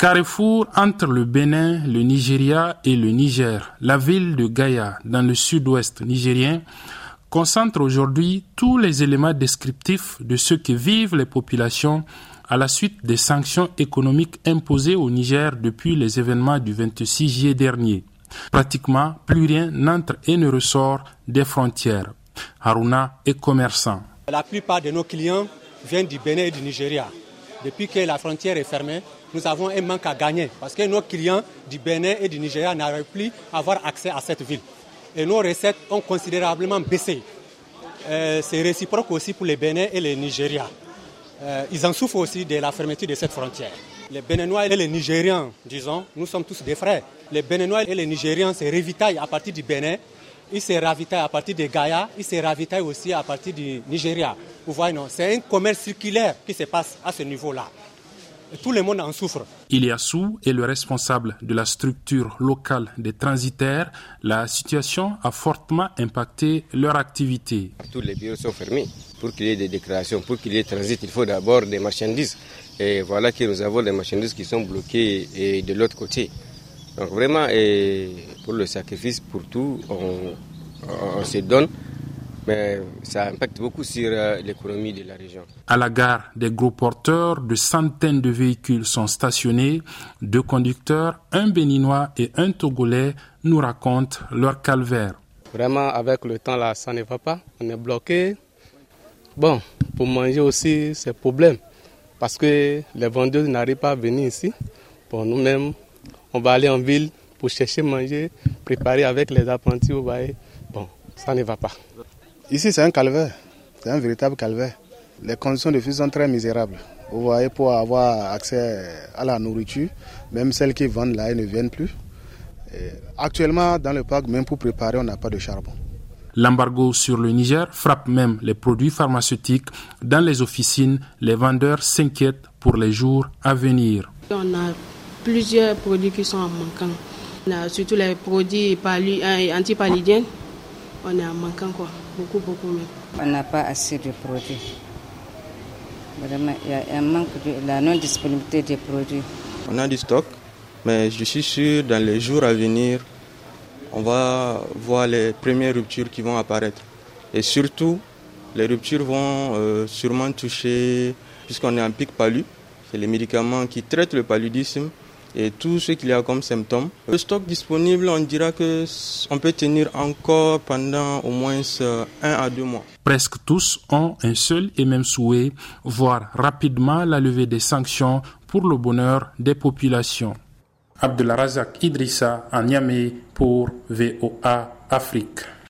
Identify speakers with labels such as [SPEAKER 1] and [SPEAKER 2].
[SPEAKER 1] Carrefour entre le Bénin, le Nigeria et le Niger, la ville de Gaïa, dans le sud-ouest nigérien, concentre aujourd'hui tous les éléments descriptifs de ce que vivent les populations à la suite des sanctions économiques imposées au Niger depuis les événements du 26 juillet dernier. Pratiquement plus rien n'entre et ne ressort des frontières. Haruna est commerçant.
[SPEAKER 2] La plupart de nos clients viennent du Bénin et du Nigeria. Depuis que la frontière est fermée, nous avons un manque à gagner parce que nos clients du Bénin et du Nigeria n'arrivent plus à avoir accès à cette ville. Et nos recettes ont considérablement baissé. Euh, c'est réciproque aussi pour les Bénin et les Nigeria. Euh, ils en souffrent aussi de la fermeture de cette frontière. Les Béninois et les Nigérians, disons, nous sommes tous des frères. Les Béninois et les Nigérians se ravitaillent à partir du Bénin, ils se ravitaillent à partir de Gaïa, ils se ravitaillent aussi à partir du Nigeria. Vous voyez, non, c'est un commerce circulaire qui se passe à ce niveau-là. Tout le monde en souffre.
[SPEAKER 1] Iliassou est le responsable de la structure locale des transitaires. La situation a fortement impacté leur activité.
[SPEAKER 3] Tous les bureaux sont fermés. Pour qu'il y ait des déclarations, pour qu'il y ait transit, il faut d'abord des marchandises. Et voilà que nous avons des marchandises qui sont bloquées et de l'autre côté. Donc vraiment, et pour le sacrifice, pour tout, on, on se donne mais ça impacte beaucoup sur euh, l'économie de la région.
[SPEAKER 1] À la gare, des gros porteurs de centaines de véhicules sont stationnés. Deux conducteurs, un béninois et un togolais, nous racontent leur calvaire.
[SPEAKER 4] Vraiment, avec le temps, là, ça ne va pas. On est bloqué. Bon, pour manger aussi, c'est problème. Parce que les vendeurs n'arrivent pas à venir ici. Pour nous-mêmes, on va aller en ville pour chercher manger, préparer avec les apprentis. Vous voyez. Bon, ça ne va pas.
[SPEAKER 5] Ici, c'est un calvaire. C'est un véritable calvaire. Les conditions de vie sont très misérables. Vous voyez, pour avoir accès à la nourriture, même celles qui vendent là, elles ne viennent plus. actuellement, dans le parc, même pour préparer, on n'a pas de charbon.
[SPEAKER 1] L'embargo sur le Niger frappe même les produits pharmaceutiques. Dans les officines, les vendeurs s'inquiètent pour les jours à venir.
[SPEAKER 6] On a plusieurs produits qui sont en manquant. On a surtout les produits euh, antipalidiens on est en manquant quoi, beaucoup, beaucoup même.
[SPEAKER 7] On n'a pas assez de produits. Vraiment, il y a un manque de la non-disponibilité des produits.
[SPEAKER 8] On a du stock, mais je suis sûr dans les jours à venir, on va voir les premières ruptures qui vont apparaître. Et surtout, les ruptures vont euh, sûrement toucher, puisqu'on est en pic palu, c'est les médicaments qui traitent le paludisme et tout ce qu'il y a comme symptômes. Le stock disponible, on dira que on peut tenir encore pendant au moins euh, un à deux mois.
[SPEAKER 1] Presque tous ont un seul et même souhait, voir rapidement la levée des sanctions pour le bonheur des populations. Abdullah Razak Idrissa à Niamey pour VOA Afrique.